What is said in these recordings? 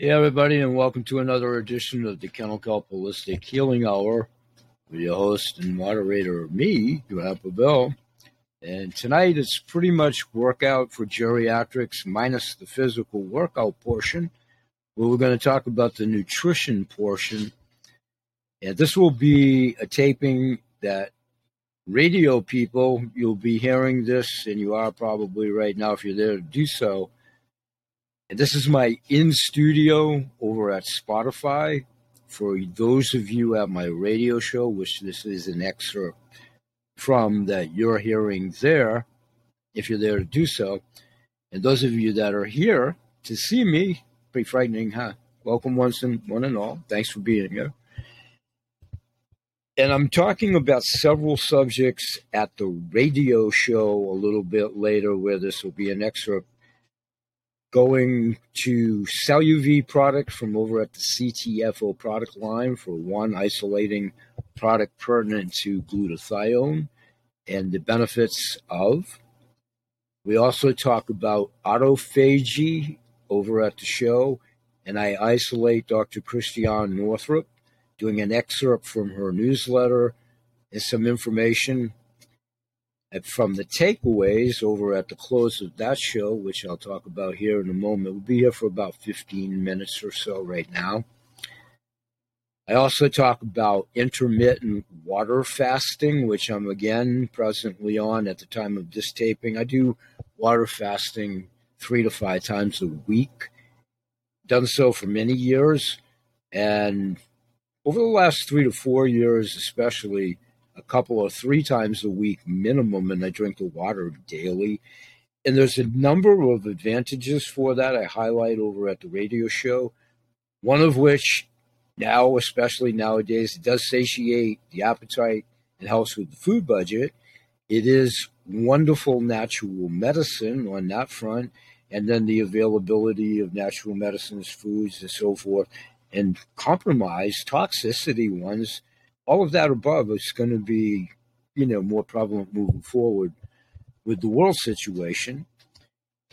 Hey, everybody, and welcome to another edition of the Kennel Kelp Holistic Healing Hour with your host and moderator, me, Grandpa Bill. And tonight it's pretty much workout for geriatrics minus the physical workout portion, where we're going to talk about the nutrition portion. And this will be a taping that radio people, you'll be hearing this, and you are probably right now if you're there to do so this is my in studio over at Spotify. For those of you at my radio show, which this is an excerpt from that you're hearing there, if you're there to do so. And those of you that are here to see me, pretty frightening, huh? Welcome once and one and all. Thanks for being here. And I'm talking about several subjects at the radio show a little bit later, where this will be an excerpt going to sell CellUV product from over at the CTFO product line for one isolating product pertinent to glutathione and the benefits of. We also talk about autophagy over at the show, and I isolate Dr. Christiane Northrup doing an excerpt from her newsletter and some information from the takeaways over at the close of that show, which I'll talk about here in a moment. We'll be here for about 15 minutes or so right now. I also talk about intermittent water fasting, which I'm again presently on at the time of this taping. I do water fasting three to five times a week. Done so for many years. And over the last three to four years, especially, a couple or three times a week minimum, and I drink the water daily. And there's a number of advantages for that I highlight over at the radio show. One of which, now, especially nowadays, it does satiate the appetite and helps with the food budget. It is wonderful natural medicine on that front, and then the availability of natural medicines, foods, and so forth, and compromise toxicity ones all of that above is going to be, you know, more prevalent moving forward with the world situation.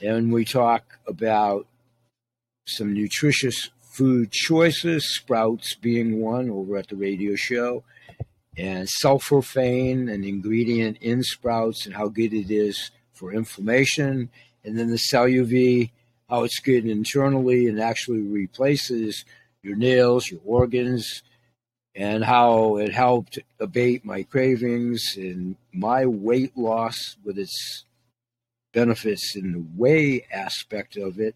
And we talk about some nutritious food choices, sprouts being one over at the radio show, and sulforaphane, an ingredient in sprouts, and how good it is for inflammation. And then the CellUV, how it's good internally and actually replaces your nails, your organs, and how it helped abate my cravings and my weight loss with its benefits in the way aspect of it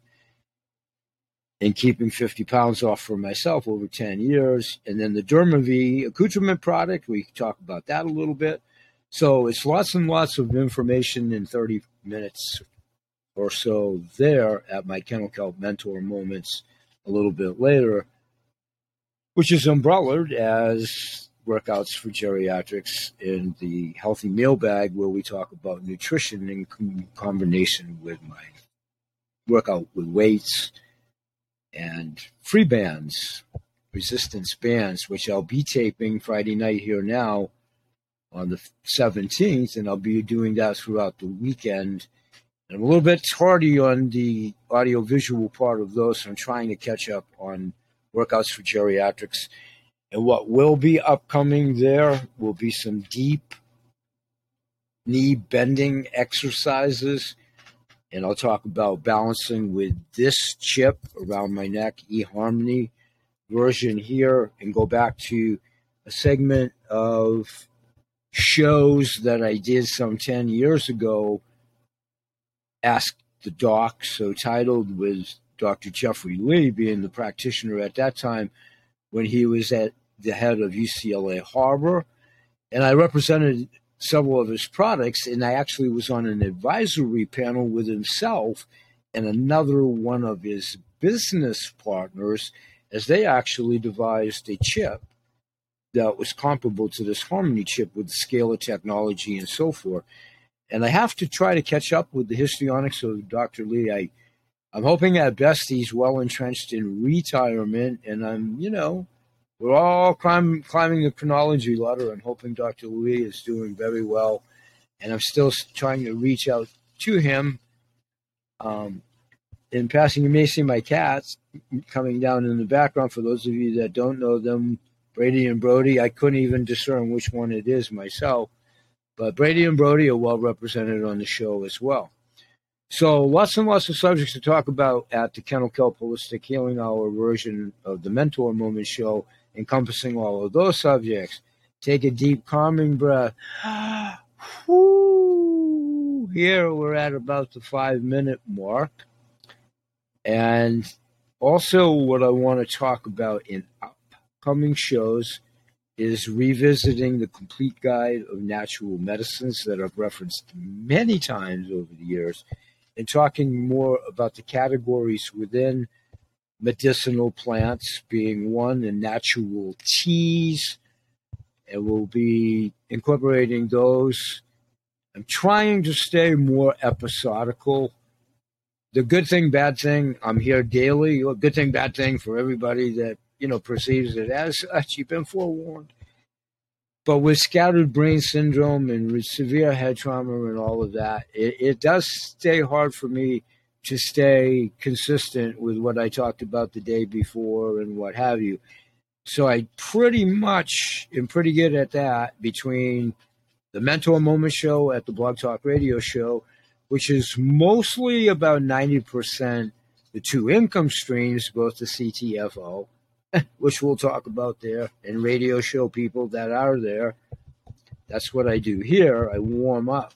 and keeping 50 pounds off for myself over 10 years. And then the DermaV accoutrement product, we talk about that a little bit. So it's lots and lots of information in 30 minutes or so there at my Kennel Kelp Mentor Moments a little bit later which is umbrellaed as workouts for geriatrics in the healthy meal bag, where we talk about nutrition in combination with my workout with weights and free bands, resistance bands, which I'll be taping Friday night here now on the 17th, and I'll be doing that throughout the weekend. I'm a little bit tardy on the audio visual part of those, so I'm trying to catch up on workouts for geriatrics. And what will be upcoming there will be some deep knee bending exercises. And I'll talk about balancing with this chip around my neck, eHarmony version here, and go back to a segment of shows that I did some 10 years ago. Ask the Doc, so titled was Dr. Jeffrey Lee being the practitioner at that time when he was at the head of UCLA Harbor. And I represented several of his products, and I actually was on an advisory panel with himself and another one of his business partners as they actually devised a chip that was comparable to this Harmony chip with the scale of technology and so forth. And I have to try to catch up with the histrionics of Dr. Lee. I I'm hoping at best he's well entrenched in retirement, and I'm, you know, we're all climb, climbing the chronology ladder and hoping Dr. Lee is doing very well. And I'm still trying to reach out to him. Um, in passing, you may see my cats coming down in the background. For those of you that don't know them, Brady and Brody, I couldn't even discern which one it is myself. But Brady and Brody are well represented on the show as well. So lots and lots of subjects to talk about at the Kennel Kelp Holistic Healing Hour version of the Mentor Moment show, encompassing all of those subjects. Take a deep, calming breath. Here we're at about the five minute mark. And also, what I want to talk about in upcoming shows is revisiting the complete guide of natural medicines that I've referenced many times over the years and talking more about the categories within medicinal plants being one and natural teas and we'll be incorporating those. I'm trying to stay more episodical. The good thing bad thing i'm here daily. Good thing bad thing for everybody that you know perceives it as ah, such you've been forewarned but with scattered brain syndrome and severe head trauma and all of that, it, it does stay hard for me to stay consistent with what I talked about the day before and what have you. So I pretty much am pretty good at that between the Mentor Moment show at the Blog Talk Radio show, which is mostly about 90% the two income streams, both the CTFO which we'll talk about there, and radio show people that are there. That's what I do here. I warm up.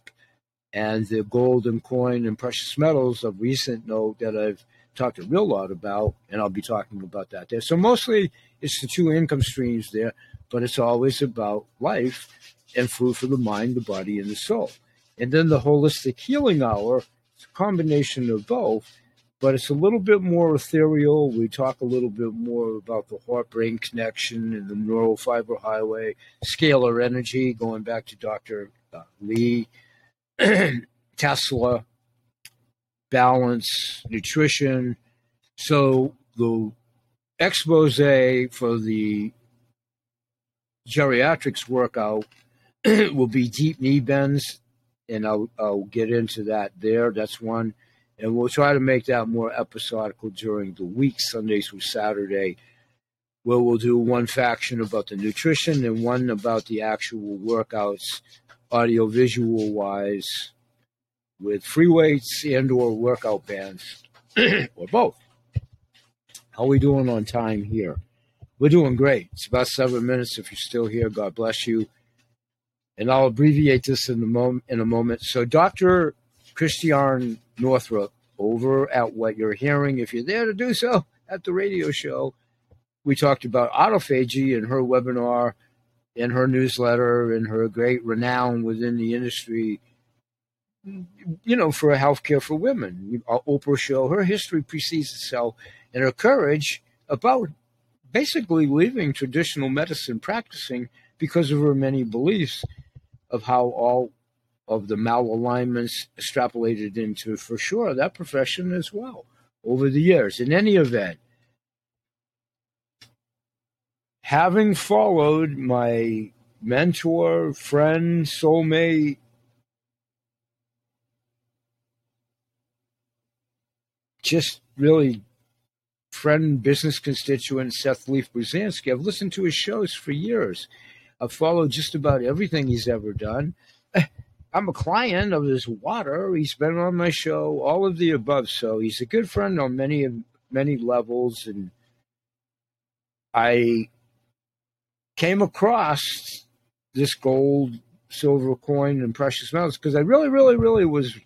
And the gold and coin and precious metals of recent note that I've talked a real lot about, and I'll be talking about that there. So mostly it's the two income streams there, but it's always about life and food for the mind, the body, and the soul. And then the holistic healing hour, it's a combination of both but it's a little bit more ethereal. We talk a little bit more about the heart brain connection and the neural fiber highway, scalar energy, going back to Dr. Uh, Lee, Tesla, balance, nutrition. So the expose for the geriatrics workout will be deep knee bends, and I'll, I'll get into that there. That's one and we'll try to make that more episodical during the week, Sunday through Saturday, where we'll do one faction about the nutrition and one about the actual workouts, audio visual wise, with free weights and or workout bands, or both. How are we doing on time here? We're doing great. It's about seven minutes. If you're still here, God bless you. And I'll abbreviate this in, the mom- in a moment. So, Dr. Christiane Northrup over at what you're hearing. If you're there to do so at the radio show, we talked about autophagy in her webinar, in her newsletter, in her great renown within the industry. You know, for healthcare for women, Oprah show her history precedes itself, and her courage about basically leaving traditional medicine practicing because of her many beliefs of how all of the malalignments extrapolated into, for sure, that profession as well over the years. In any event, having followed my mentor, friend, soulmate, just really friend, business constituent, Seth Leaf Pruzansky. I've listened to his shows for years. I've followed just about everything he's ever done. I'm a client of his water. He's been on my show, all of the above. So he's a good friend on many many levels, and I came across this gold, silver coin, and precious metals because I really, really, really was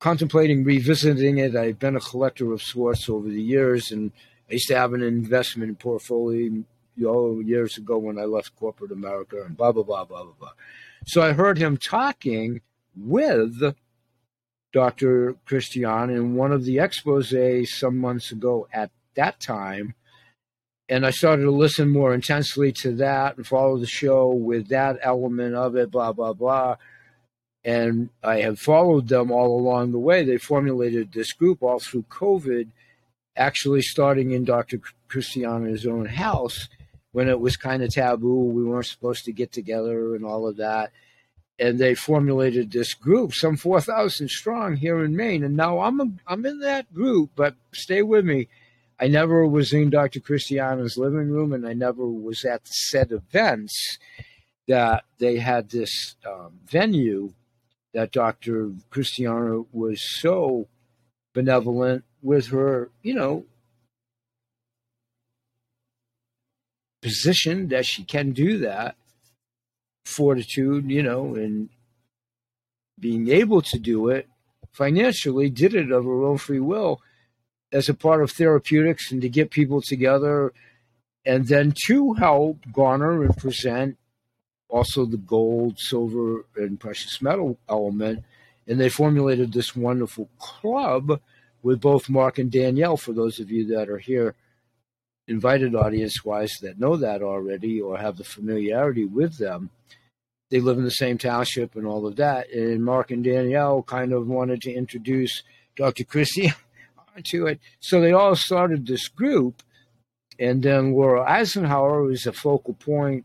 contemplating revisiting it. I've been a collector of sorts over the years, and I used to have an investment portfolio years ago when I left corporate America, and blah blah blah blah blah blah. So I heard him talking with Dr. Christian in one of the exposes some months ago at that time. And I started to listen more intensely to that and follow the show with that element of it, blah, blah, blah. And I have followed them all along the way. They formulated this group all through COVID, actually starting in Dr. Christiane's own house when it was kind of taboo. We weren't supposed to get together and all of that. and they formulated this group, some 4,000 strong here in Maine. And now I'm, a, I'm in that group, but stay with me. I never was in Dr. Christiana's living room, and I never was at the said events that they had this um, venue that Dr. Christiana was so benevolent with her, you know, position that she can do that, fortitude, you know, and being able to do it financially, did it of her own free will as a part of therapeutics and to get people together and then to help garner and present also the gold, silver, and precious metal element. And they formulated this wonderful club with both Mark and Danielle, for those of you that are here, invited audience wise, that know that already or have the familiarity with them. They live in the same township and all of that. And Mark and Danielle kind of wanted to introduce Dr. Christie to it. So they all started this group. And then Laura Eisenhower was a focal point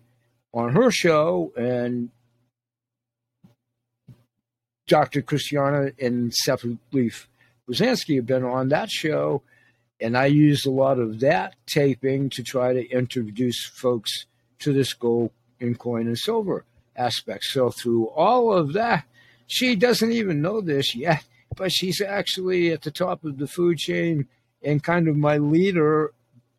on her show, and Dr. Christiana and Seth Leaf Pruzansky have been on that show, and I used a lot of that taping to try to introduce folks to this gold and coin and silver aspect. So through all of that, she doesn't even know this yet, but she's actually at the top of the food chain and kind of my leader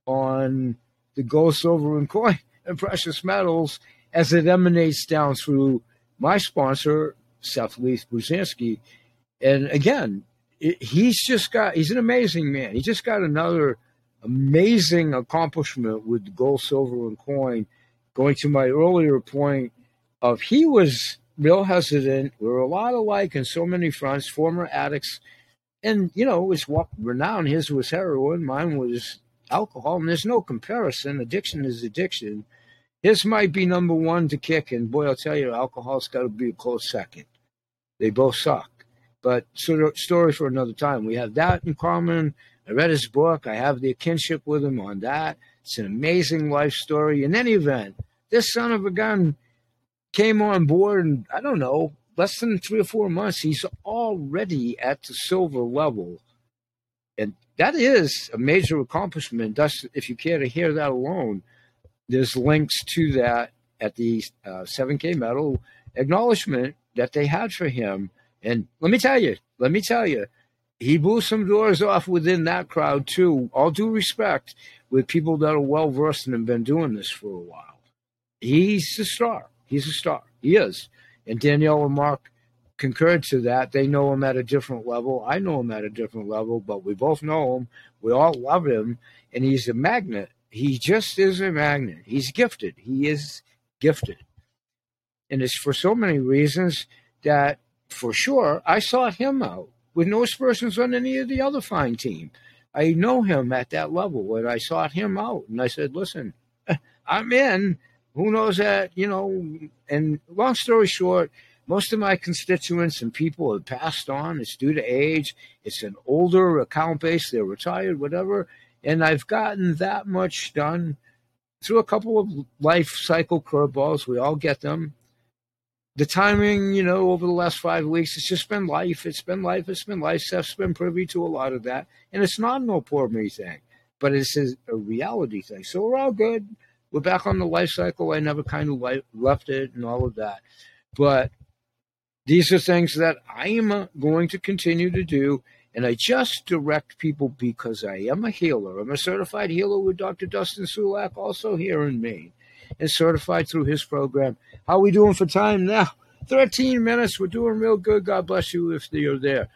on the gold, silver, and coin and precious metals as it emanates down through my sponsor, Seth Leaf Pruzansky. And again, it, he's just got, he's an amazing man. He just got another amazing accomplishment with gold, silver, and coin. Going to my earlier point of he was real hesitant. We are a lot alike in so many fronts, former addicts. And, you know, his renown, his was heroin, mine was alcohol, and there's no comparison. Addiction is addiction. His might be number one to kick, and boy, I'll tell you, alcohol's got to be a close second. They both suck. But story for another time. We have that in common. I read his book. I have the kinship with him on that. It's an amazing life story. In any event, this son of a gun came on board, and I don't know, less than three or four months, he's already at the silver level. And that is a major accomplishment. Thus, if you care to hear that alone, there's links to that at the uh, 7K medal acknowledgement that they had for him. And let me tell you, let me tell you, he blew some doors off within that crowd too. All due respect, with people that are well versed and have been doing this for a while. He's a star. He's a star. He is. And Danielle and Mark concurred to that. They know him at a different level. I know him at a different level, but we both know him. We all love him, and he's a magnet. He just is a magnet. He's gifted. He is gifted. And it's for so many reasons that, for sure, I sought him out with no aspersions on any of the other fine team. I know him at that level, and I sought him out. And I said, listen, I'm in. Who knows that, you know? And long story short, most of my constituents and people have passed on. It's due to age. It's an older account base. They're retired, whatever. And I've gotten that much done through a couple of life cycle curveballs. We all get them. The timing, you know, over the last five weeks, it's just been life. It's been life. It's been life. Seth's been privy to a lot of that. And it's not no poor me thing, but it's a reality thing. So we're all good. We're back on the life cycle. I never kind of left it and all of that. But these are things that I am uh, going to continue to do. And I just direct people because I am a healer. I'm a certified healer with Dr. Dustin Sulak, also here in Maine, and certified through his program. How we doing for time now? 13 minutes. We're doing real good. God bless you if you're there.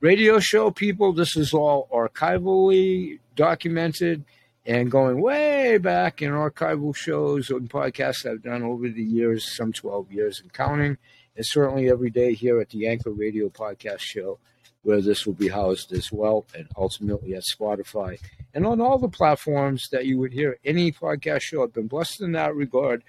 Radio show people, this is all archivally documented and going way back in archival shows and podcasts I've done over the years, some 12 years and counting, and certainly every day here at the Anchor Radio Podcast Show where this will be housed as well, and ultimately at Spotify and on all the platforms that you would hear any podcast show. I've been blessed in that regard.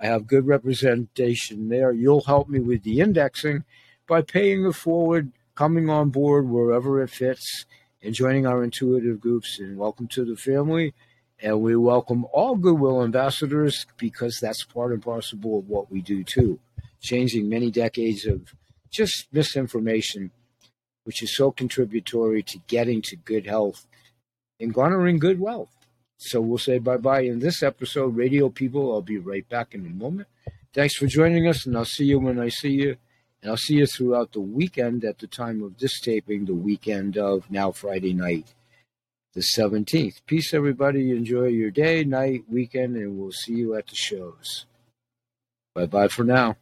I have good representation there. You'll help me with the indexing by paying it forward, coming on board wherever it fits, and joining our intuitive groups. And welcome to the family. And we welcome all goodwill ambassadors because that's part and parcel of what we do too. changing many decades of just misinformation, which is so contributory to getting to good health and garnering good wealth. So we'll say bye bye in this episode, Radio People. I'll be right back in a moment. Thanks for joining us, and I'll see you when I see you. And I'll see you throughout the weekend at the time of this taping, the weekend of now Friday night, the 17th. Peace, everybody. Enjoy your day, night, weekend, and we'll see you at the shows. Bye bye for now.